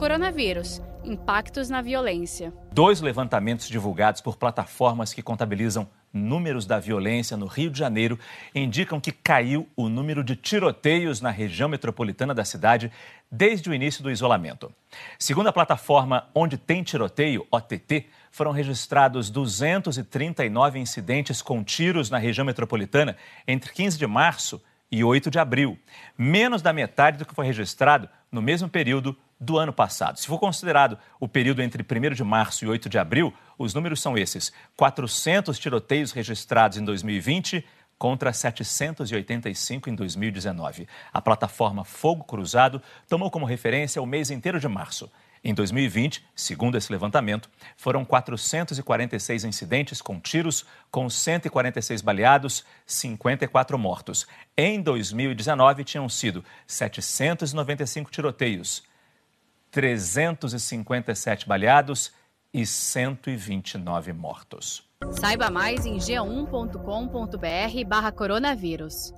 Coronavírus Impactos na Violência. Dois levantamentos divulgados por plataformas que contabilizam números da violência no Rio de Janeiro indicam que caiu o número de tiroteios na região metropolitana da cidade desde o início do isolamento. Segundo a plataforma Onde Tem Tiroteio, OTT, foram registrados 239 incidentes com tiros na região metropolitana entre 15 de março e 8 de abril, menos da metade do que foi registrado no mesmo período do ano passado. Se for considerado o período entre 1 de março e 8 de abril, os números são esses: 400 tiroteios registrados em 2020 contra 785 em 2019. A plataforma Fogo Cruzado tomou como referência o mês inteiro de março. Em 2020, segundo esse levantamento, foram 446 incidentes com tiros, com 146 baleados, 54 mortos. Em 2019, tinham sido 795 tiroteios, 357 baleados e 129 mortos. Saiba mais em g1.com.br/barra coronavírus.